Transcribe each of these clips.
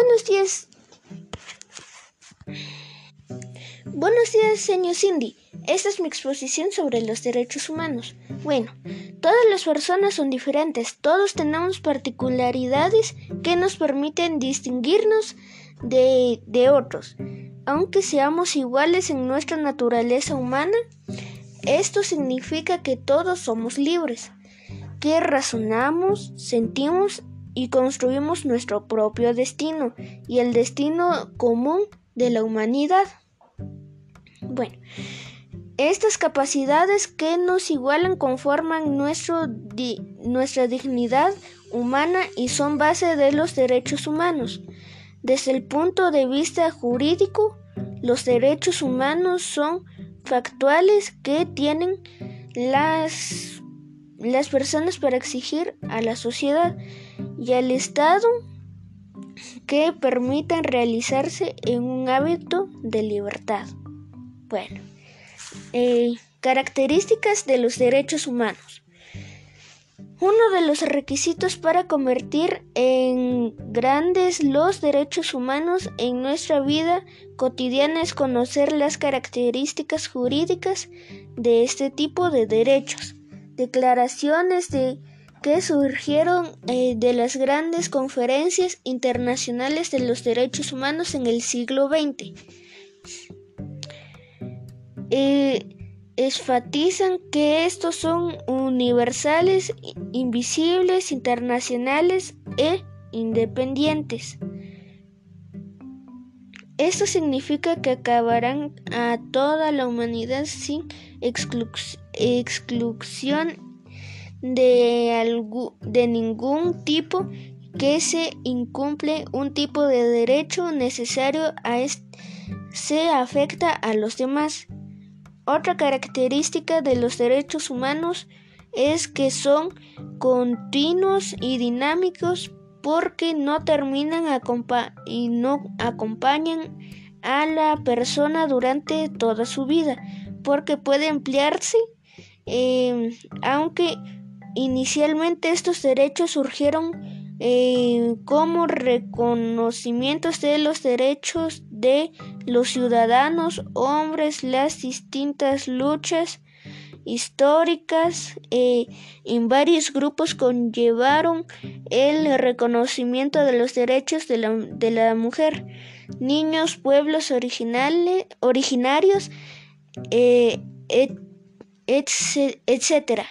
Buenos días. Buenos días, señor Cindy. Esta es mi exposición sobre los derechos humanos. Bueno, todas las personas son diferentes, todos tenemos particularidades que nos permiten distinguirnos de, de otros. Aunque seamos iguales en nuestra naturaleza humana, esto significa que todos somos libres, que razonamos, sentimos y construimos nuestro propio destino y el destino común de la humanidad. Bueno, estas capacidades que nos igualan conforman nuestro nuestra dignidad humana y son base de los derechos humanos. Desde el punto de vista jurídico, los derechos humanos son factuales que tienen las, las personas para exigir a la sociedad y al Estado que permitan realizarse en un hábito de libertad. Bueno, eh, características de los derechos humanos. Uno de los requisitos para convertir en grandes los derechos humanos en nuestra vida cotidiana es conocer las características jurídicas de este tipo de derechos. Declaraciones de que surgieron eh, de las grandes conferencias internacionales de los derechos humanos en el siglo XX. Eh, enfatizan que estos son universales, invisibles, internacionales e independientes. Esto significa que acabarán a toda la humanidad sin exclusión de, de ningún tipo que se incumple un tipo de derecho necesario a se afecta a los demás. Otra característica de los derechos humanos es que son continuos y dinámicos porque no terminan y no acompañan a la persona durante toda su vida, porque puede emplearse eh, aunque Inicialmente estos derechos surgieron eh, como reconocimientos de los derechos de los ciudadanos, hombres, las distintas luchas históricas eh, en varios grupos conllevaron el reconocimiento de los derechos de la, mujer, niños, pueblos originales, originarios, eh, etc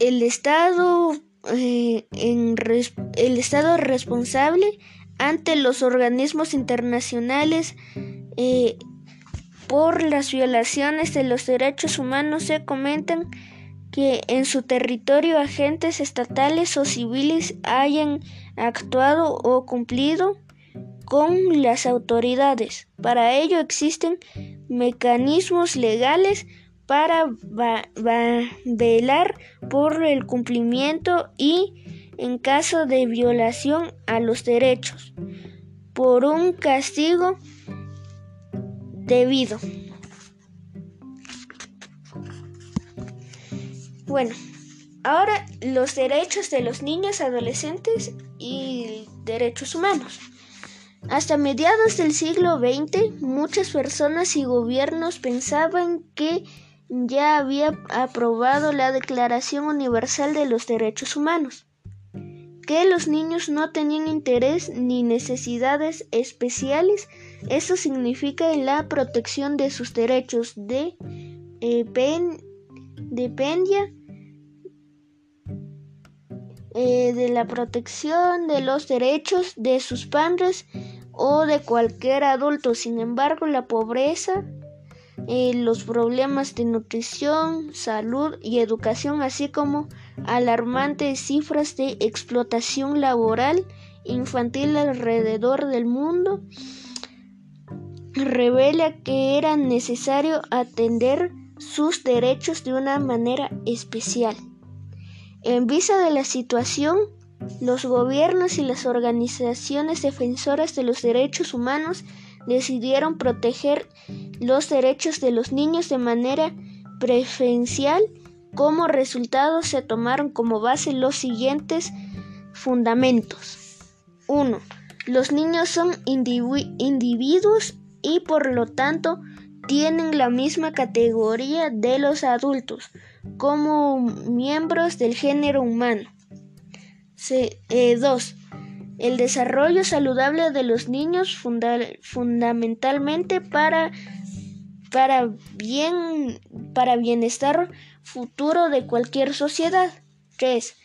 el Estado, eh, el Estado responsable ante los organismos internacionales eh, por las violaciones de los derechos humanos se comentan que en su territorio agentes estatales o civiles hayan actuado o cumplido con las autoridades. Para ello existen mecanismos legales para velar por el cumplimiento y, en caso de violación a los derechos, por un castigo debido. Bueno, ahora los derechos de los niños, adolescentes y derechos humanos. Hasta mediados del siglo XX, muchas personas y gobiernos pensaban que ya había aprobado la Declaración Universal de los Derechos Humanos, que los niños no tenían interés ni necesidades especiales, eso significa la protección de sus derechos de eh, dependía eh, de la protección de los derechos de sus padres o de cualquier adulto. Sin embargo, la pobreza eh, los problemas de nutrición, salud y educación, así como alarmantes cifras de explotación laboral infantil alrededor del mundo, revela que era necesario atender sus derechos de una manera especial. En vista de la situación, los gobiernos y las organizaciones defensoras de los derechos humanos decidieron proteger los derechos de los niños de manera preferencial. Como resultado se tomaron como base los siguientes fundamentos. 1. Los niños son individuos y por lo tanto tienen la misma categoría de los adultos como miembros del género humano. 2. Eh, el desarrollo saludable de los niños fundamentalmente para, para, bien, para bienestar futuro de cualquier sociedad. 3.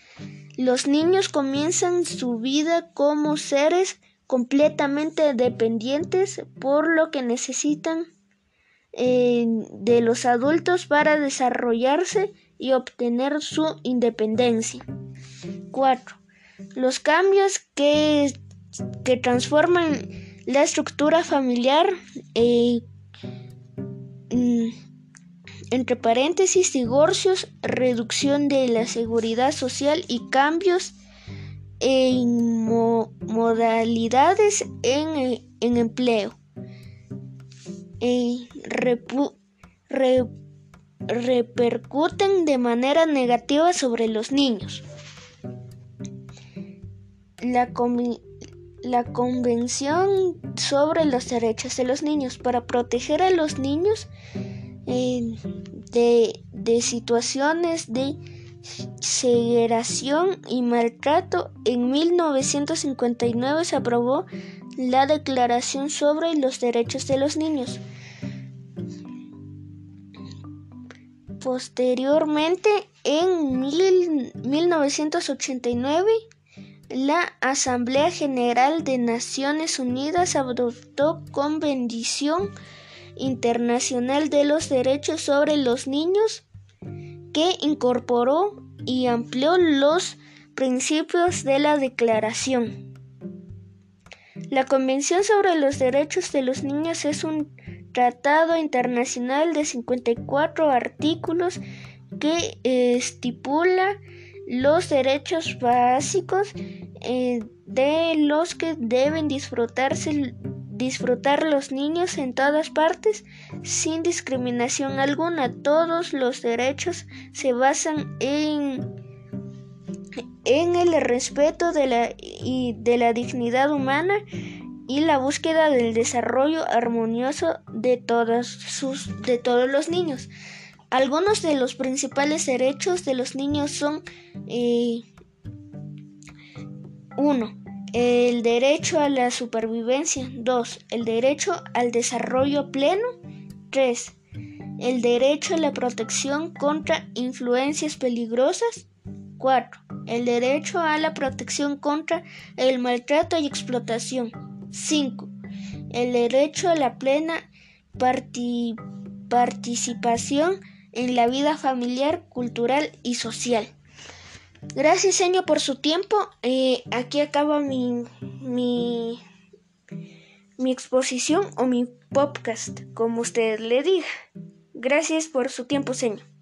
Los niños comienzan su vida como seres completamente dependientes por lo que necesitan eh, de los adultos para desarrollarse y obtener su independencia. 4. Los cambios que, que transforman la estructura familiar, eh, mm, entre paréntesis, divorcios, reducción de la seguridad social y cambios en modalidades en, empleo. Eh, repercuten de manera negativa sobre los niños. La, la Convención sobre los Derechos de los Niños para proteger a los niños eh, de, de situaciones de segregación y maltrato, en 1959 se aprobó la Declaración sobre los Derechos de los Niños. Posteriormente, en 1989, la Asamblea General de Naciones Unidas adoptó con bendición internacional de los derechos sobre los niños que incorporó y amplió los principios de la Declaración. La Convención sobre los Derechos de los Niños es un tratado internacional de 54 artículos que estipula los derechos básicos eh, de los que deben disfrutarse disfrutar los niños en todas partes sin discriminación alguna. Todos los derechos se basan en, en el respeto de la, y de la dignidad humana y la búsqueda del desarrollo armonioso de, todos sus, de todos los niños. Algunos de los principales derechos de los niños son 1. Eh, el derecho a la supervivencia. 2. El derecho al desarrollo pleno. 3. El derecho a la protección contra influencias peligrosas. 4. El derecho a la protección contra el maltrato y explotación. 5. El derecho a la plena participación en la vida familiar, cultural y social. Gracias, señor, por su tiempo. Eh, aquí acaba mi, mi, mi exposición o mi podcast, como usted le diga. Gracias por su tiempo, señor.